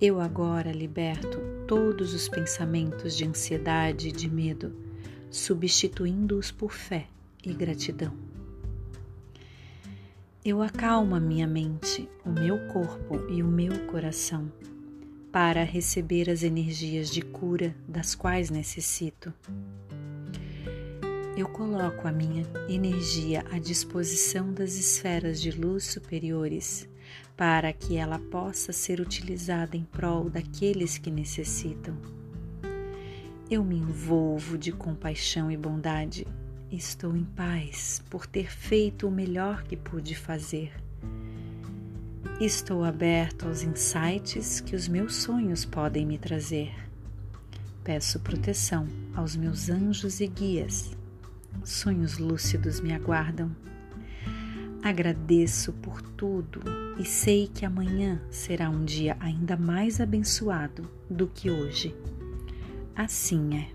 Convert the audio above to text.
Eu agora liberto todos os pensamentos de ansiedade e de medo, substituindo-os por fé e gratidão. Eu acalmo a minha mente, o meu corpo e o meu coração para receber as energias de cura das quais necessito. Eu coloco a minha energia à disposição das esferas de luz superiores para que ela possa ser utilizada em prol daqueles que necessitam. Eu me envolvo de compaixão e bondade. Estou em paz por ter feito o melhor que pude fazer. Estou aberto aos insights que os meus sonhos podem me trazer. Peço proteção aos meus anjos e guias sonhos lúcidos me aguardam. Agradeço por tudo e sei que amanhã será um dia ainda mais abençoado do que hoje. Assim é.